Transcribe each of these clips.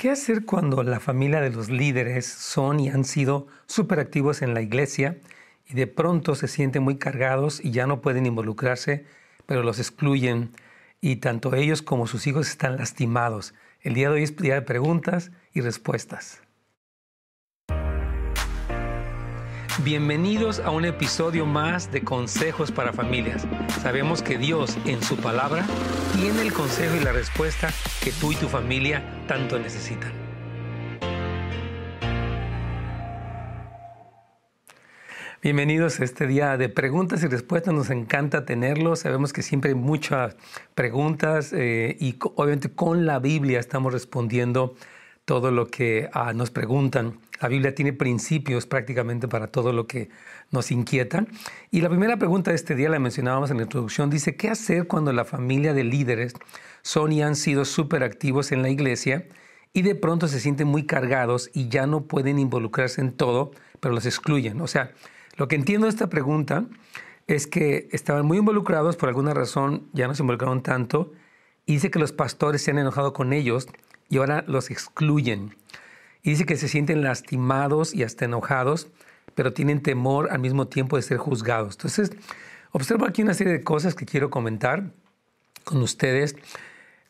¿Qué hacer cuando la familia de los líderes son y han sido súper activos en la iglesia y de pronto se sienten muy cargados y ya no pueden involucrarse, pero los excluyen y tanto ellos como sus hijos están lastimados? El día de hoy es día de preguntas y respuestas. Bienvenidos a un episodio más de Consejos para Familias. Sabemos que Dios en su palabra tiene el consejo y la respuesta que tú y tu familia tanto necesitan. Bienvenidos a este día de preguntas y respuestas. Nos encanta tenerlos. Sabemos que siempre hay muchas preguntas eh, y obviamente con la Biblia estamos respondiendo todo lo que ah, nos preguntan. La Biblia tiene principios prácticamente para todo lo que nos inquieta. Y la primera pregunta de este día la mencionábamos en la introducción. Dice, ¿qué hacer cuando la familia de líderes son y han sido súper activos en la iglesia y de pronto se sienten muy cargados y ya no pueden involucrarse en todo, pero los excluyen? O sea, lo que entiendo de esta pregunta es que estaban muy involucrados, por alguna razón ya no se involucraron tanto, y dice que los pastores se han enojado con ellos y ahora los excluyen. Y dice que se sienten lastimados y hasta enojados, pero tienen temor al mismo tiempo de ser juzgados. Entonces, observo aquí una serie de cosas que quiero comentar con ustedes.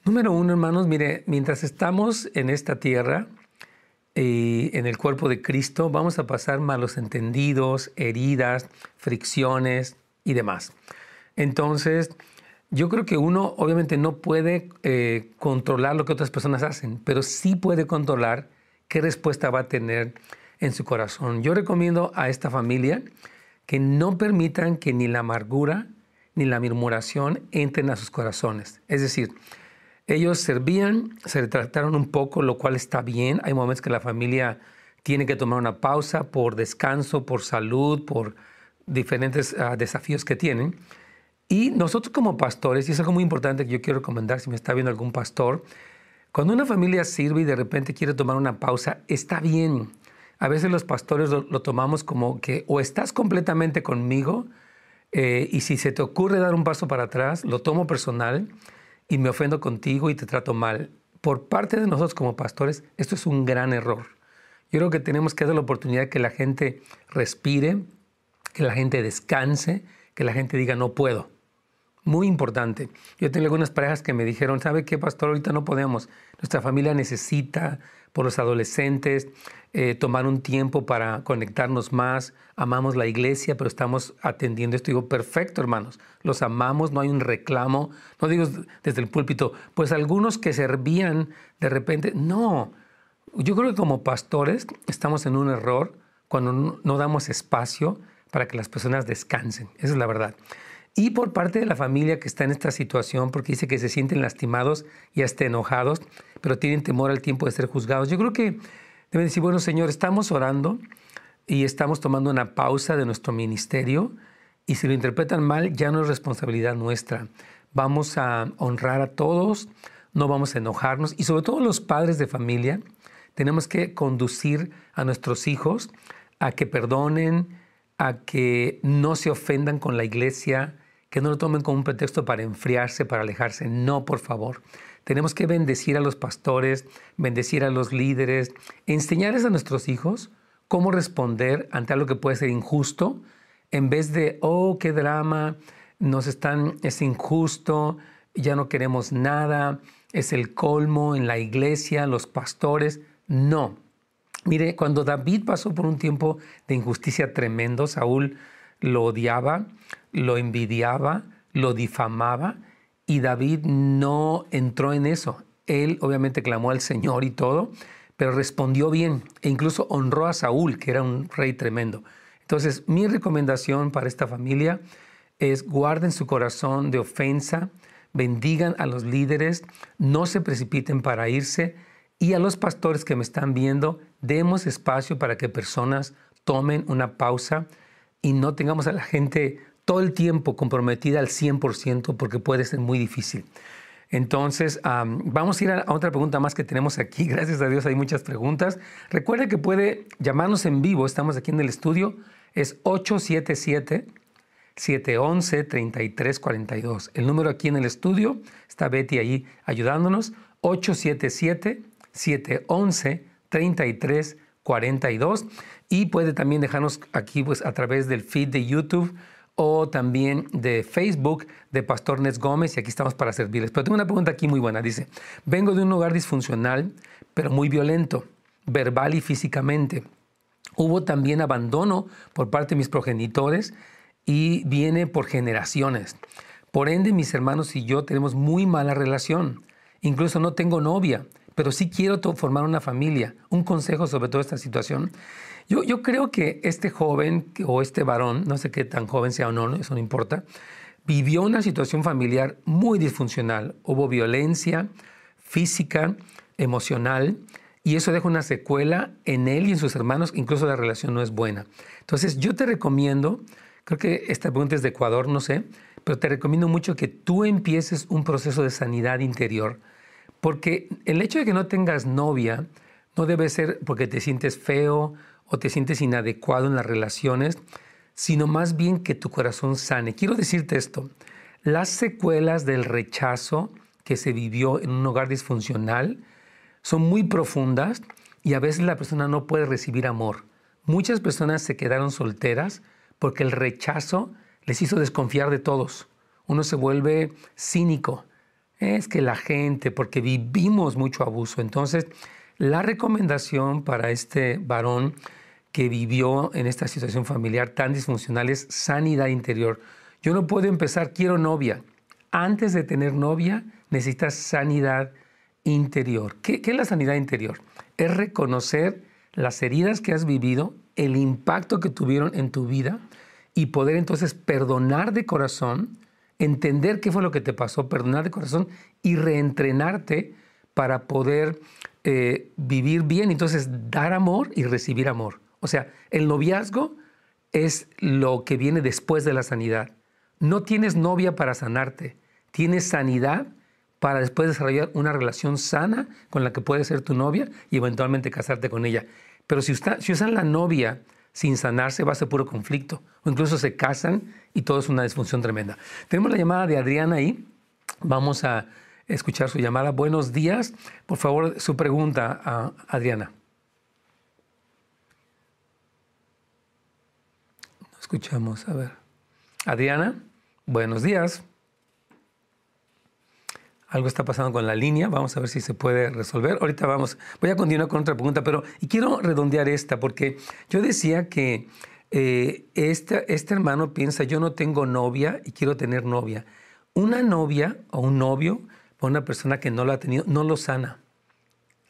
Número uno, hermanos, mire, mientras estamos en esta tierra y en el cuerpo de Cristo, vamos a pasar malos entendidos, heridas, fricciones y demás. Entonces, yo creo que uno obviamente no puede eh, controlar lo que otras personas hacen, pero sí puede controlar qué respuesta va a tener en su corazón. Yo recomiendo a esta familia que no permitan que ni la amargura ni la murmuración entren a sus corazones. Es decir, ellos servían, se retrataron un poco, lo cual está bien. Hay momentos que la familia tiene que tomar una pausa por descanso, por salud, por diferentes ah, desafíos que tienen. Y nosotros como pastores, y es algo muy importante que yo quiero recomendar si me está viendo algún pastor, cuando una familia sirve y de repente quiere tomar una pausa, está bien. A veces los pastores lo, tomamos como que o estás completamente conmigo eh, y si se te ocurre dar un paso para atrás, lo tomo personal y me ofendo contigo y te trato mal. Por parte de nosotros como pastores, esto es un gran error. Yo creo que tenemos que dar la oportunidad que la gente respire, que la gente descanse, que la gente diga no puedo. Muy importante. Yo tengo algunas parejas que me dijeron, ¿sabe qué, pastor? Ahorita no podemos. Nuestra familia necesita, por los adolescentes, eh, tomar un tiempo para conectarnos más. Amamos la iglesia, pero estamos atendiendo esto. Digo, perfecto, hermanos. Los amamos, no hay un reclamo. No digo desde el púlpito, pues algunos que servían de repente. No. Yo creo que como pastores estamos en un error cuando no damos espacio para que las personas descansen. Esa es la verdad y por parte de la familia que está en esta situación, porque dice que se sienten lastimados y hasta enojados, pero tienen temor al tiempo de ser juzgados. Yo creo que deben decir, bueno, Señor, estamos orando y estamos tomando una pausa de nuestro ministerio y si lo interpretan mal, ya no es responsabilidad nuestra. Vamos a honrar a todos, no vamos a enojarnos y sobre todo los padres de familia, tenemos que conducir a nuestros hijos a que perdonen, a que no se ofendan con la iglesia, que no lo tomen como un pretexto para enfriarse, para alejarse. No, por favor. Tenemos que bendecir a los pastores, bendecir a los líderes, enseñarles a nuestros hijos cómo responder ante algo que puede ser injusto, en vez de, oh, qué drama, nos están, es injusto, ya no queremos nada, es el colmo en la iglesia, los pastores. No. Mire, cuando David pasó por un tiempo de injusticia tremendo, Saúl lo odiaba, lo envidiaba, lo difamaba y David no entró en eso. Él obviamente clamó al Señor y todo, pero respondió bien e incluso honró a Saúl, que era un rey tremendo. Entonces, mi recomendación para esta familia es guarden su corazón de ofensa, bendigan a los líderes, no se precipiten para irse y a los pastores que me están viendo, demos espacio para que personas tomen una pausa y no tengamos a la gente todo el tiempo comprometida al 100% porque puede ser muy difícil. Entonces, vamos a ir a, otra pregunta más que tenemos aquí. Gracias a Dios hay muchas preguntas. Recuerde que puede llamarnos en vivo. Estamos aquí en el estudio. Es 877-711-3342. El número aquí en el estudio está Betty ahí ayudándonos. 877 711-3342 y puede también dejarnos aquí pues, a través del feed de YouTube o también de Facebook de Pastor Nes Gómez y aquí estamos para servirles. Pero tengo una pregunta aquí muy buena. Dice, vengo de un hogar disfuncional, pero muy violento, verbal y físicamente. Hubo también abandono por parte de mis progenitores y viene por generaciones. Por ende, mis hermanos y yo tenemos muy mala relación. Incluso no tengo novia, pero sí quiero formar una familia. Un consejo sobre toda esta situación. Yo, creo que este joven o este varón, no sé qué tan joven sea o no, eso no importa, vivió una situación familiar muy disfuncional. Hubo violencia física, emocional, y eso deja una secuela en él y en sus hermanos, incluso la relación no es buena. Entonces yo te recomiendo, creo que esta pregunta es de Ecuador, no sé, pero te recomiendo mucho que tú empieces un proceso de sanidad interior, porque el hecho de que no tengas novia no debe ser porque te sientes feo o te sientes inadecuado en las relaciones, sino más bien que tu corazón sane. Quiero decirte esto, las secuelas del rechazo que se vivió en un hogar disfuncional son muy profundas y a veces la persona no puede recibir amor. Muchas personas se quedaron solteras porque el rechazo les hizo desconfiar de todos. Uno se vuelve cínico. Es que la gente, porque vivimos mucho abuso. Entonces, la recomendación para este varón que vivió en esta situación familiar tan disfuncional es sanidad interior. Yo no puedo empezar, quiero novia. Antes de tener novia, necesitas sanidad interior. ¿Qué, ¿Qué, es la sanidad interior? Es reconocer las heridas que has vivido, el impacto que tuvieron en tu vida y poder entonces perdonar de corazón, entender qué fue lo que te pasó, perdonar de corazón y reentrenarte para poder eh, vivir bien, entonces dar amor y recibir amor. O sea, el noviazgo es lo que viene después de la sanidad. No tienes novia para sanarte, tienes sanidad para después desarrollar una relación sana con la que puedes ser tu novia y eventualmente casarte con ella. Pero si usan la novia sin sanarse va a ser puro conflicto. O incluso se casan y todo es una disfunción tremenda. Tenemos la llamada de Adriana ahí. Vamos a escuchar su llamada. Buenos días. Por favor, su pregunta a Adriana. escuchamos, a ver. Adriana, buenos días. Algo está pasando con la línea, vamos a ver si se puede resolver. Ahorita vamos, voy a continuar con otra pregunta, pero y quiero redondear esta porque yo decía que eh, este, este hermano piensa, yo no tengo novia y quiero tener novia. Una novia o un novio o una persona que no lo ha tenido, no lo sana.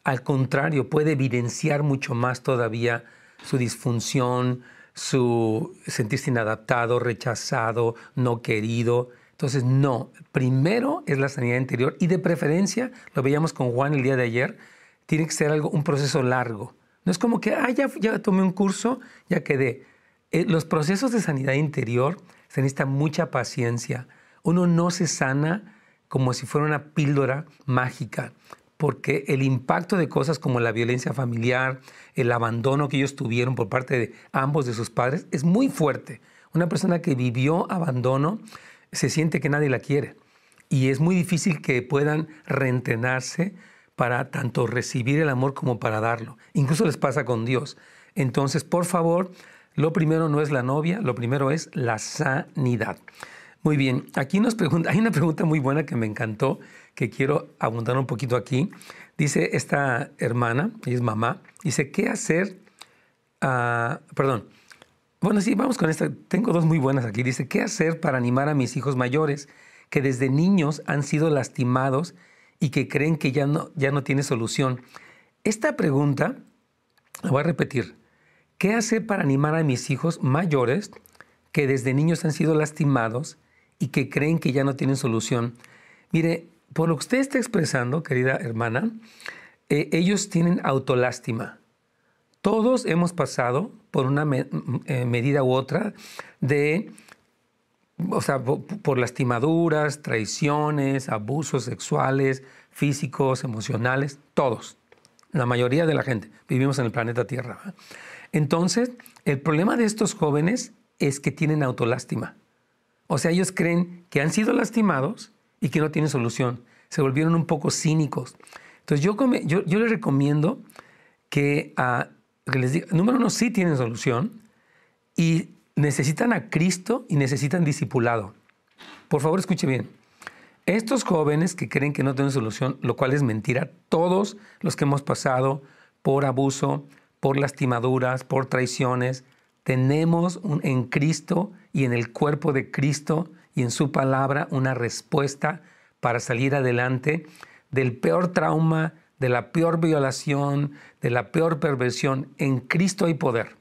Al contrario, puede evidenciar mucho más todavía su disfunción, su sentirse inadaptado, rechazado, no querido. Entonces, no, primero es la sanidad interior y de preferencia, lo veíamos con Juan el día de ayer, tiene que ser algo, un proceso largo. No es como que, ah, ya, tomé un curso, ya quedé. Eh, los procesos de sanidad interior se necesita mucha paciencia. Uno no se sana como si fuera una píldora mágica, porque el impacto de cosas como la violencia familiar, el abandono que ellos tuvieron por parte de ambos de sus padres, es muy fuerte. Una persona que vivió abandono se siente que nadie la quiere. Y es muy difícil que puedan reentrenarse para tanto recibir el amor como para darlo. Incluso les pasa con Dios. Entonces, por favor, lo primero no es la novia, lo primero es la sanidad. Muy bien, aquí nos pregunta, hay una pregunta muy buena que me encantó, que quiero abundar un poquito aquí. Dice esta hermana, ella es mamá, dice, ¿qué hacer? Ah, perdón, bueno, sí, vamos con esta. Tengo dos muy buenas aquí. Dice, ¿qué hacer para animar a mis hijos mayores que desde niños han sido lastimados y que creen que ya no, ya no tiene solución? Esta pregunta, la voy a repetir. ¿Qué hacer para animar a mis hijos mayores que desde niños han sido lastimados y que creen que ya no tienen solución? Mire, por lo que usted está expresando, querida hermana, eh, ellos tienen autolástima. Todos hemos pasado por una eh, medida u otra de, o sea, por lastimaduras, traiciones, abusos sexuales, físicos, emocionales, todos. La mayoría de la gente vivimos en el planeta Tierra. Entonces, el problema de estos jóvenes es que tienen autolástima. O sea, ellos creen que han sido lastimados y que no tienen solución. Se volvieron un poco cínicos. Entonces yo, yo, yo les recomiendo que, uh, que les diga, número uno, sí tienen solución y necesitan a Cristo y necesitan discipulado. Por favor, escuche bien. Estos jóvenes que creen que no tienen solución, lo cual es mentira, todos los que hemos pasado por abuso, por lastimaduras, por traiciones, tenemos en Cristo y en el cuerpo de Cristo y en su palabra una respuesta para salir adelante del peor trauma, de la peor violación, de la peor perversión. En Cristo hay poder.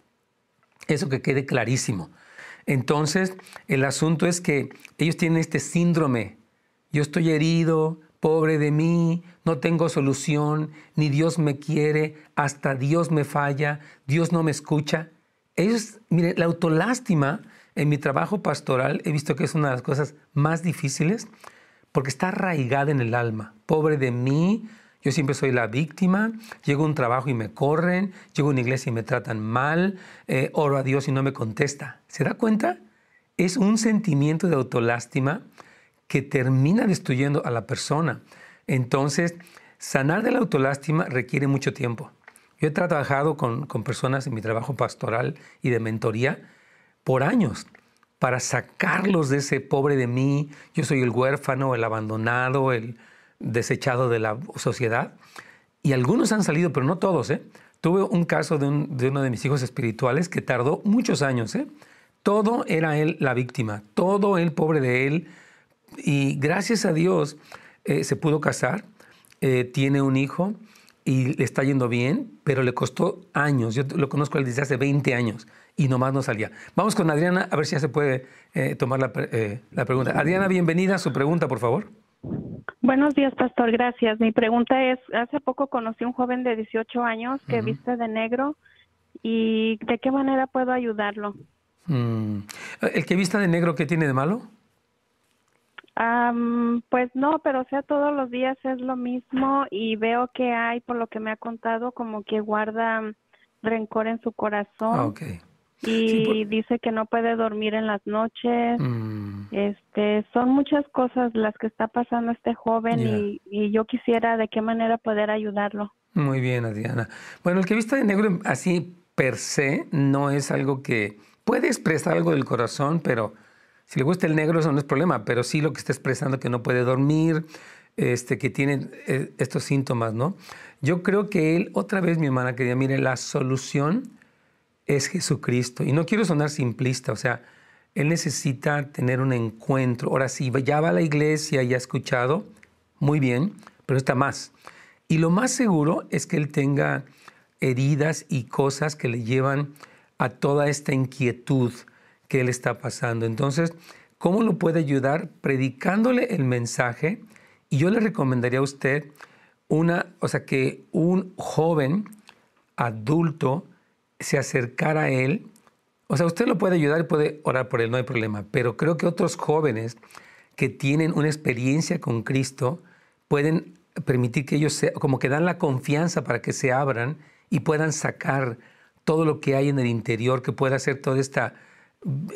Eso que quede clarísimo. Entonces, el asunto es que ellos tienen este síndrome. Yo estoy herido, pobre de mí, no tengo solución, ni Dios me quiere, hasta Dios me falla, Dios no me escucha. Ellos, mire, la autolástima en mi trabajo pastoral he visto que es una de las cosas más difíciles porque está arraigada en el alma. Pobre de mí, yo siempre soy la víctima, llego a un trabajo y me corren, llego a una iglesia y me tratan mal, eh, oro a Dios y no me contesta. ¿Se da cuenta? Es un sentimiento de autolástima que termina destruyendo a la persona. Entonces, sanar de la autolástima requiere mucho tiempo. Yo he trabajado con, con personas en mi trabajo pastoral y de mentoría por años para sacarlos de ese pobre de mí, yo soy el huérfano, el abandonado, el desechado de la sociedad. Y algunos han salido, pero no todos. ¿eh? Tuve un caso de, uno de mis hijos espirituales que tardó muchos años. ¿eh? Todo era él la víctima, todo él pobre de él. Y gracias a Dios eh, se pudo casar, eh, tiene un hijo y le está yendo bien, pero le costó años. Yo lo conozco desde hace 20 años y nomás no salía. Vamos con Adriana a ver si ya se puede eh, tomar la, la, pregunta. Adriana, bienvenida. Su pregunta, por favor. Buenos días, pastor. Gracias. Mi pregunta es, hace poco conocí un joven de 18 años que viste de negro y ¿de qué manera puedo ayudarlo? Mm. ¿El que vista de negro qué tiene de malo? pues no, pero o sea, todos los días es lo mismo y veo que hay, por lo que me ha contado, como que guarda rencor en su corazón. Ah, okay y dice que no puede dormir en las noches. Mm. Este, son muchas cosas las que está pasando este joven y, y, yo quisiera de qué manera poder ayudarlo. Muy bien, Adriana. Bueno, el que vista de negro así per se no es algo que puede expresar algo del corazón, pero si le gusta el negro eso no es problema, pero sí lo que está expresando que no puede dormir, este, que tiene eh, estos síntomas, ¿no? Yo creo que él, otra vez mi hermana quería, mire, la solución es Jesucristo. Y no quiero sonar simplista, o sea, Él necesita tener un encuentro. Ahora sí, ya va a la iglesia y ha escuchado, muy bien, pero está más. Y lo más seguro es que Él tenga heridas y cosas que le llevan a toda esta inquietud que Él está pasando. Entonces, ¿cómo lo puede ayudar? Predicándole el mensaje. Y yo le recomendaría a usted una, o sea, que un joven adulto se acercara a Él, o sea, usted lo puede ayudar y puede orar por Él, no hay problema, pero creo que otros jóvenes que tienen una experiencia con Cristo pueden permitir que ellos, se, como que dan la confianza para que se abran y puedan sacar todo lo que hay en el interior, que pueda ser toda esta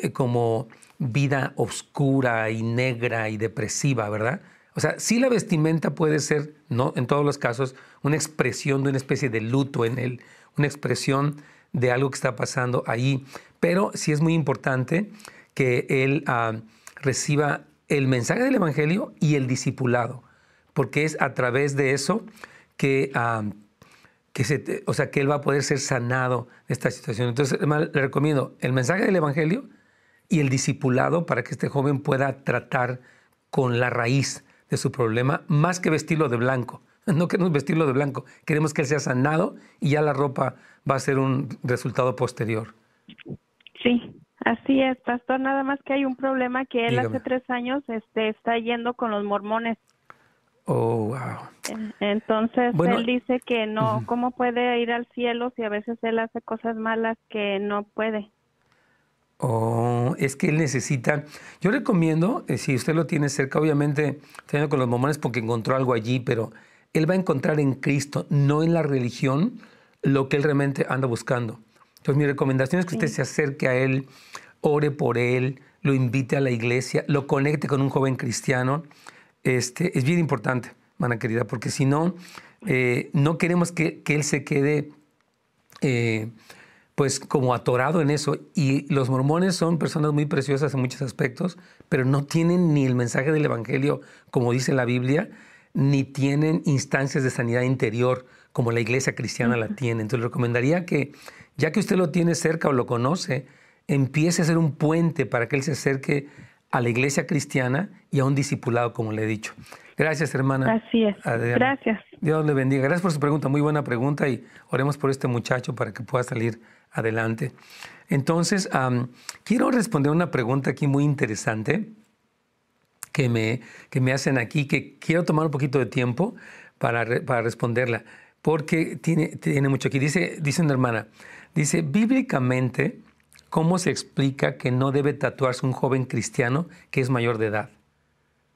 eh, como vida oscura y negra y depresiva, ¿verdad? O sea, sí la vestimenta puede ser, no en todos los casos, una expresión de una especie de luto en él, una expresión de algo que está pasando ahí. Pero sí es muy importante que él ah, reciba el mensaje del Evangelio y el discipulado, porque es a través de eso que, ah, que, se, o sea, que él va a poder ser sanado de esta situación. Entonces, le recomiendo el mensaje del Evangelio y el discipulado para que este joven pueda tratar con la raíz de su problema, más que vestirlo de blanco. No queremos vestirlo de blanco, queremos que él sea sanado y ya la ropa va a ser un resultado posterior. Sí, así es, pastor. Nada más que hay un problema que él hace tres años este, está yendo con los mormones. Oh, wow. Entonces él dice que no, ¿cómo puede ir al cielo si a veces él hace cosas malas que no puede? Oh, es que él necesita. Yo recomiendo, eh, si usted lo tiene cerca, obviamente, está con los mormones porque encontró algo allí, pero él va a encontrar en Cristo, no en la religión, lo que él realmente anda buscando. Entonces mi recomendación es que usted se acerque a él, ore por él, lo invite a la iglesia, lo conecte con un joven cristiano. Este, es bien importante, mana querida, porque si no, eh, no queremos que, Él se quede eh, pues como atorado en eso. Y los mormones son personas muy preciosas en muchos aspectos, pero no tienen ni el mensaje del Evangelio como dice la Biblia, ni tienen instancias de sanidad interior como la iglesia cristiana la tiene. Entonces le recomendaría que, ya que usted lo tiene cerca o lo conoce, empiece a ser un puente para que él se acerque a la iglesia cristiana y a un discipulado, como le he dicho. Gracias, hermana. Así es. Gracias. Dios le bendiga. Gracias por su pregunta, muy buena pregunta y oremos por este muchacho para que pueda salir adelante. Entonces, quiero responder una pregunta aquí muy interesante que me, que me hacen aquí, que quiero tomar un poquito de tiempo para, para responderla, porque tiene, tiene mucho aquí. Dice, dice una hermana, dice, bíblicamente, ¿cómo se explica que no debe tatuarse un joven cristiano que es mayor de edad?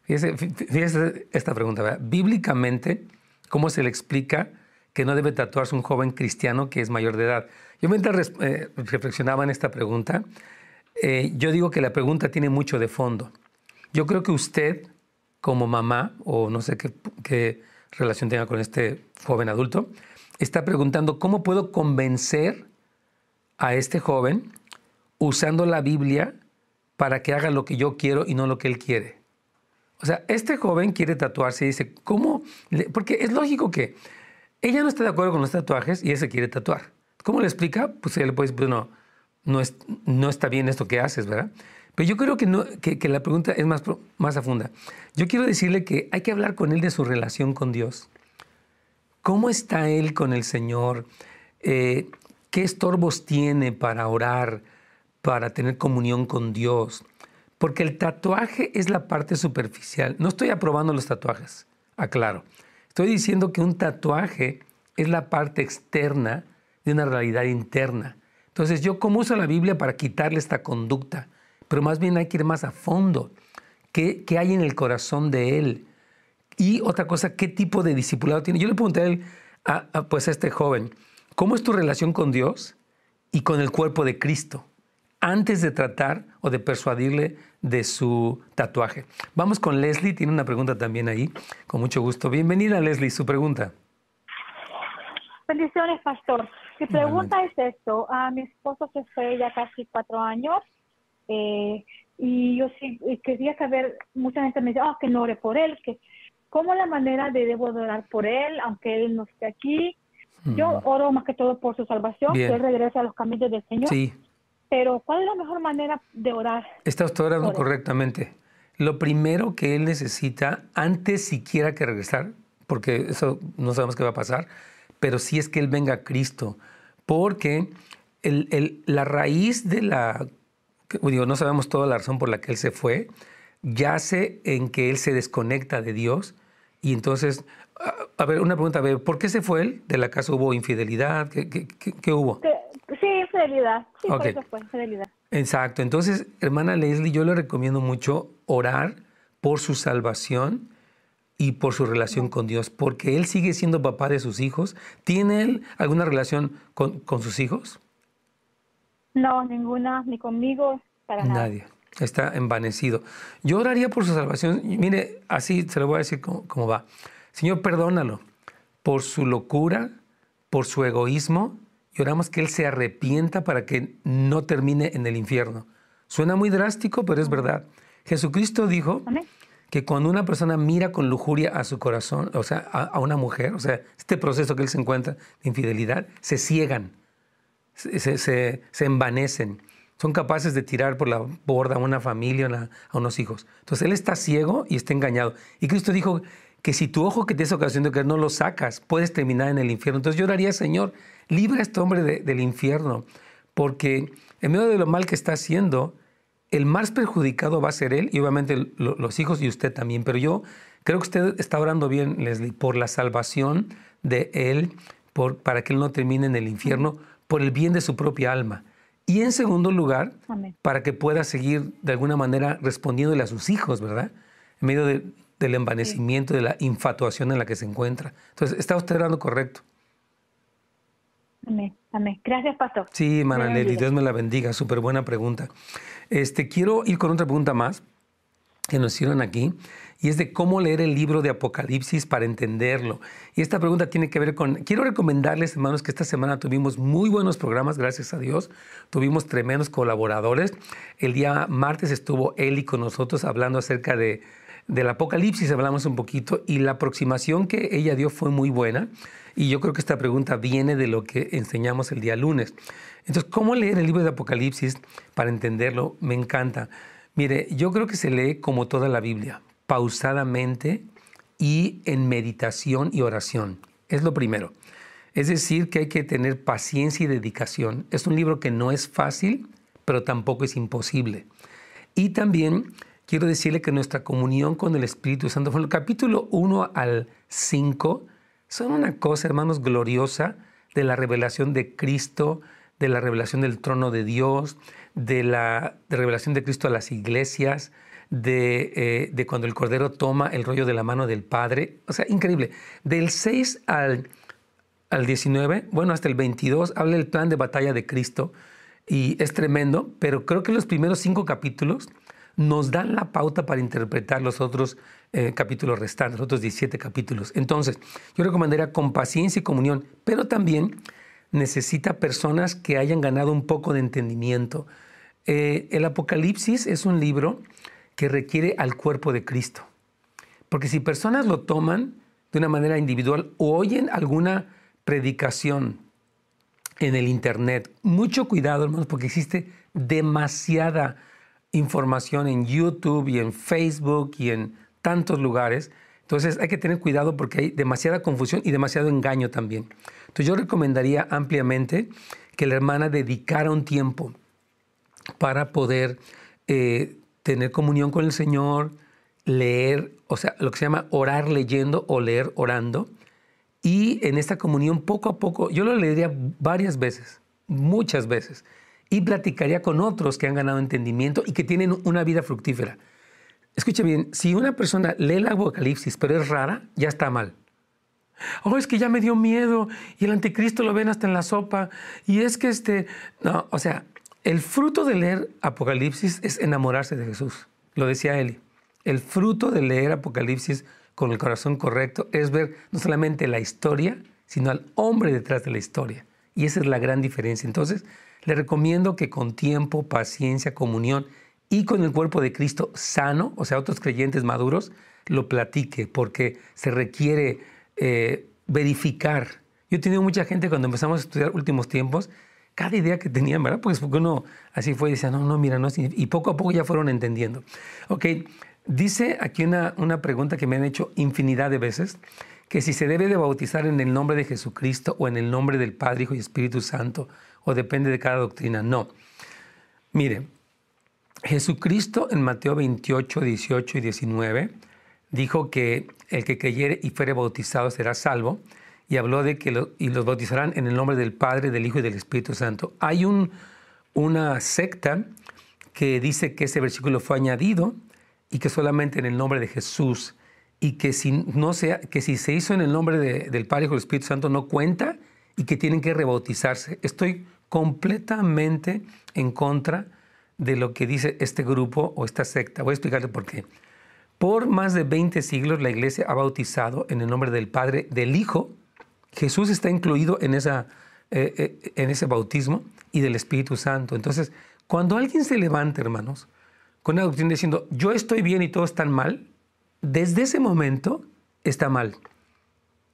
Fíjese, esta pregunta, ¿verdad? Bíblicamente, ¿cómo se le explica que no debe tatuarse un joven cristiano que es mayor de edad? Yo mientras eh, reflexionaba en esta pregunta, eh, yo digo que la pregunta tiene mucho de fondo. Yo creo que usted, como mamá, o no sé qué, relación tenga con este joven adulto, está preguntando cómo puedo convencer a este joven usando la Biblia para que haga lo que yo quiero y no lo que él quiere. O sea, este joven quiere tatuarse y dice, ¿cómo? Porque es lógico que ella no está de acuerdo con los tatuajes y él quiere tatuar. ¿Cómo le explica? Pues él le puede decir, no, no, es, no está bien esto que haces, ¿verdad? Pero yo creo que, que, la pregunta es más, más. Yo quiero decirle que hay que hablar con él de su relación con Dios. ¿Cómo está él con el Señor? Eh, ¿Qué estorbos tiene para orar, para tener comunión con Dios? Porque el tatuaje es la parte superficial. No estoy aprobando los tatuajes, aclaro. Estoy diciendo que un tatuaje es la parte externa de una realidad interna. Entonces, yo cómo uso la Biblia para quitarle esta conducta, pero más bien hay que ir más a fondo. ¿Qué, qué hay en el corazón de él? Y otra cosa, ¿qué tipo de discipulado tiene? Yo le pregunté a él, a, pues a este joven, ¿cómo es tu relación con Dios y con el cuerpo de Cristo? Antes de tratar o de persuadirle de su tatuaje. Vamos con Leslie, tiene una pregunta también ahí, con mucho gusto. Bienvenida Leslie, su pregunta. Bendiciones, pastor. Mi pregunta es esto. A mi esposo se fue ya casi cuatro años eh, y yo sí quería saber, mucha gente me dice, oh, que no ore por él, que cómo la manera de debo orar por él, aunque él no esté aquí. Yo mm. oro más que todo por su salvación, que él regrese a los caminos del Señor. Sí. Pero ¿cuál es la mejor manera de orar? Está usted orando correctamente. Lo primero que él necesita, antes siquiera que regresar, porque eso no sabemos qué va a pasar, pero sí es que él venga a Cristo, porque el, la raíz de la digo, no sabemos toda la razón por la que él se fue, yace en que él se desconecta de Dios y entonces, a, ver, una pregunta, a ver, ¿por qué se fue él? ¿De la casa hubo infidelidad? ¿Qué, qué, hubo? Sí, infidelidad. Sí, eso fue, infidelidad. Exacto. Entonces, hermana Leslie, yo le recomiendo mucho orar por su salvación y por su relación con Dios, porque él sigue siendo papá de sus hijos. ¿Tiene él alguna relación con, con sus hijos? No, ninguna, ni conmigo, para nada. Nadie. Está envanecido. Yo oraría por su salvación. Mire, así se lo voy a decir cómo, va. Señor, perdónalo por su locura, por su egoísmo, y oramos que Él se arrepienta para que no termine en el infierno. Suena muy drástico, pero es verdad. Jesucristo dijo que cuando una persona mira con lujuria a su corazón, o sea, a, a, una mujer, o sea, este proceso que Él se encuentra de infidelidad, se ciegan se, envanecen, son capaces de tirar por la borda a una familia, a unos hijos. Entonces él está ciego y está engañado. Y Cristo dijo que si tu ojo que te es ocasión de que no lo sacas, puedes terminar en el infierno. Entonces yo oraría, Señor, libra a este hombre del infierno, porque en medio de lo mal que está haciendo, el más perjudicado va a ser él y obviamente los hijos y usted también. Pero yo creo que usted está orando bien, Leslie, por la salvación de él, por, para que él no termine en el infierno, por el bien de su propia alma. Y en segundo lugar, para que pueda seguir de alguna manera respondiéndole a sus hijos, ¿verdad? En medio del envanecimiento, de la infatuación en la que se encuentra. Entonces, está usted hablando correcto. Amén, amén. Gracias, pastor. Sí, hermana Lely, Dios me la bendiga. Súper buena pregunta. Este, quiero ir con otra pregunta más que nos hicieron aquí. Y es de cómo leer el libro de Apocalipsis para entenderlo. Y esta pregunta tiene que ver con, quiero recomendarles, hermanos, que esta semana tuvimos muy buenos programas, gracias a Dios. Tuvimos tremendos colaboradores. El día martes estuvo Eli con nosotros hablando acerca de, del Apocalipsis, hablamos un poquito, y la aproximación que ella dio fue muy buena. Y yo creo que esta pregunta viene de lo que enseñamos el día lunes. Entonces, ¿cómo leer el libro de Apocalipsis para entenderlo? Me encanta. Mire, yo creo que se lee como toda la Biblia pausadamente y en meditación y oración. Es lo primero. Es decir, que hay que tener paciencia y dedicación. Es un libro que no es fácil, pero tampoco es imposible. Y también quiero decirle que nuestra comunión con el Espíritu Santo, el capítulo 1 al 5, son una cosa, hermanos, gloriosa de la revelación de Cristo, de la revelación del trono de Dios, de la revelación de Cristo a las iglesias, eh, de, cuando el Cordero toma el rollo de la mano del Padre. O sea, increíble. Del 6 al, al 19, bueno, hasta el 22, habla el plan de batalla de Cristo y es tremendo, pero creo que los primeros cinco capítulos nos dan la pauta para interpretar los otros eh, capítulos restantes, los otros 17 capítulos. Entonces, yo recomendaría con paciencia y comunión, pero también necesita personas que hayan ganado un poco de entendimiento. Eh, el Apocalipsis es un libro que requiere al cuerpo de Cristo. Porque si personas lo toman de una manera individual o oyen alguna predicación en el Internet, mucho cuidado hermanos, porque existe demasiada información en YouTube y en Facebook y en tantos lugares. Entonces hay que tener cuidado porque hay demasiada confusión y demasiado engaño también. Entonces yo recomendaría ampliamente que la hermana dedicara un tiempo para poder eh, tener comunión con el Señor, leer, o sea, lo que se llama orar leyendo o leer orando. Y en esta comunión poco a poco, yo lo leería varias veces, muchas veces, y platicaría con otros que han ganado entendimiento y que tienen una vida fructífera. Escucha bien, si una persona lee el Apocalipsis pero es rara, ya está mal. Oh, es que ya me dio miedo y el anticristo lo ven hasta en la sopa y es que este, no, o sea, el fruto de leer Apocalipsis es enamorarse de Jesús. Lo decía Eli. El fruto de leer Apocalipsis con el corazón correcto es ver no solamente la historia, sino al hombre detrás de la historia. Y esa es la gran diferencia. Entonces, le recomiendo que con tiempo, paciencia, comunión y con el cuerpo de Cristo sano, o sea, otros creyentes maduros, lo platique, porque se requiere eh, verificar. Yo he tenido mucha gente cuando empezamos a estudiar últimos tiempos cada idea que tenían, ¿verdad? Pues porque uno así fue y decía, no, no, mira, no, y poco a poco ya fueron entendiendo. Ok, dice aquí una, una pregunta que me han hecho infinidad de veces, que si se debe de bautizar en el nombre de Jesucristo o en el nombre del Padre, Hijo y Espíritu Santo, o depende de cada doctrina. No. Mire, Jesucristo en Mateo 28, 18 y 19 dijo que el que creyere y fuere bautizado será salvo y habló de que y los bautizarán en el nombre del Padre, del Hijo y del Espíritu Santo. Hay un, una secta que dice que ese versículo fue añadido y que solamente en el nombre de Jesús y que si, no sea, que si se hizo en el nombre del Padre, Hijo y del Espíritu Santo no cuenta y que tienen que rebautizarse. Estoy completamente en contra de lo que dice este grupo o esta secta. Voy a explicarle por qué. Por más de 20 siglos la iglesia ha bautizado en el nombre del Padre, del Hijo Jesús está incluido en, esa, eh, eh, en ese bautismo y del Espíritu Santo. Entonces, cuando alguien se levanta, hermanos, con una doctrina diciendo, yo estoy bien y todos están mal, desde ese momento está mal.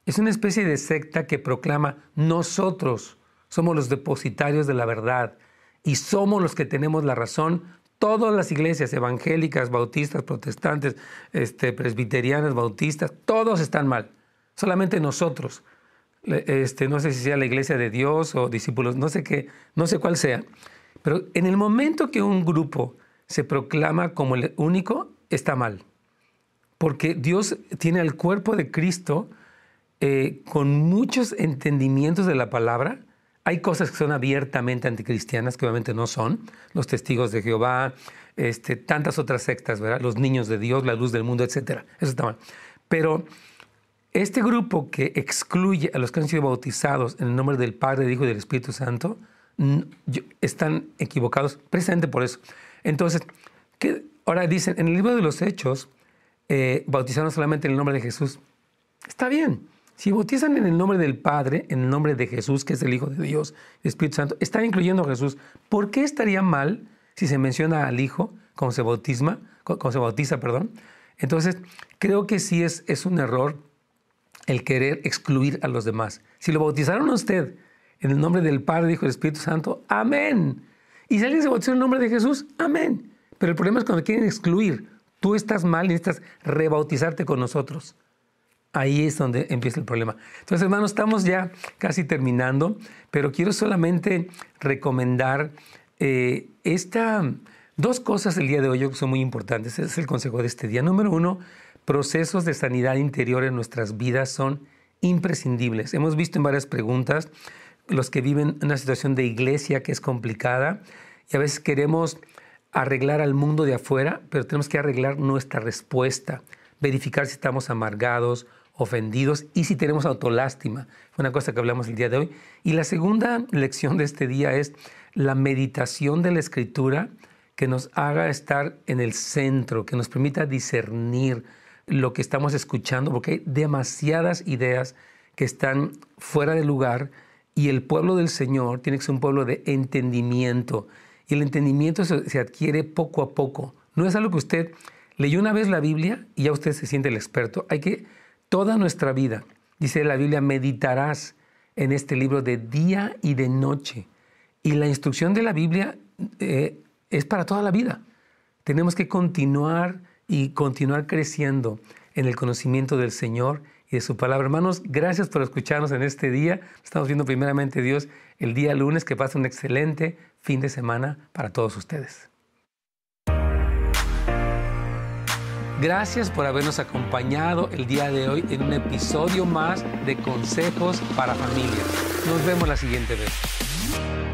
Es una especie de secta que proclama, nosotros somos los depositarios de la verdad y somos los que tenemos la razón. Todas las iglesias evangélicas, bautistas, protestantes, este, presbiterianas, bautistas, todos están mal. Solamente nosotros este, no sé si sea la iglesia de Dios o discípulos, no sé qué, no sé cuál sea, pero en el momento que un grupo se proclama como el único, está mal. Porque Dios tiene al cuerpo de Cristo eh, con muchos entendimientos de la palabra. Hay cosas que son abiertamente anticristianas, que obviamente no son, los testigos de Jehová, este, tantas otras sectas, ¿verdad? los niños de Dios, la luz del mundo, etc. Eso está mal. Pero este grupo que excluye a los que han sido bautizados en el nombre del Padre, del Hijo y del Espíritu Santo, están equivocados precisamente por eso. Entonces, ahora dicen, en el libro de los Hechos, eh, bautizaron solamente en el nombre de Jesús. Está bien. Si bautizan en el nombre del Padre, en el nombre de Jesús, que es el Hijo de Dios, el Espíritu Santo, están incluyendo a Jesús. ¿Por qué estaría mal si se menciona al Hijo como se se bautiza, perdón? Entonces, creo que sí es un error el querer excluir a los demás. Si lo bautizaron a usted en el nombre del Padre, Hijo y Espíritu Santo, amén. Y si alguien se bautizó en el nombre de Jesús, amén. Pero el problema es cuando quieren excluir. Tú estás mal y necesitas rebautizarte con nosotros. Ahí es donde empieza el problema. Entonces, hermanos, estamos ya casi terminando, pero quiero solamente recomendar eh, dos cosas el día de hoy que son muy importantes. Es el consejo de este día. Número uno, procesos de sanidad interior en nuestras vidas son imprescindibles. Hemos visto en varias preguntas los que viven una situación de iglesia que es complicada y a veces queremos arreglar al mundo de afuera, pero tenemos que arreglar nuestra respuesta, verificar si estamos amargados ofendidos y si tenemos autolástima. Fue una cosa que hablamos el día de hoy. Y la segunda lección de este día es la meditación de la escritura que nos haga estar en el centro, que nos permita discernir lo que estamos escuchando, porque hay demasiadas ideas que están fuera de lugar y el pueblo del Señor tiene que ser un pueblo de entendimiento. Y el entendimiento se, adquiere poco a poco. No es algo que usted leyó una vez la Biblia y ya usted se siente el experto. Hay que toda nuestra vida. Dice la Biblia, meditarás en este libro de día y de noche. Y la instrucción de la Biblia eh, es para toda la vida. Tenemos que continuar y continuar creciendo en el conocimiento del Señor y de su palabra. Hermanos, gracias por escucharnos en este día. Estamos viendo primeramente Dios el día lunes. Que pase un excelente fin de semana para todos ustedes. Gracias por habernos acompañado el día de hoy en un episodio más de Consejos para Familias. Nos vemos la siguiente vez.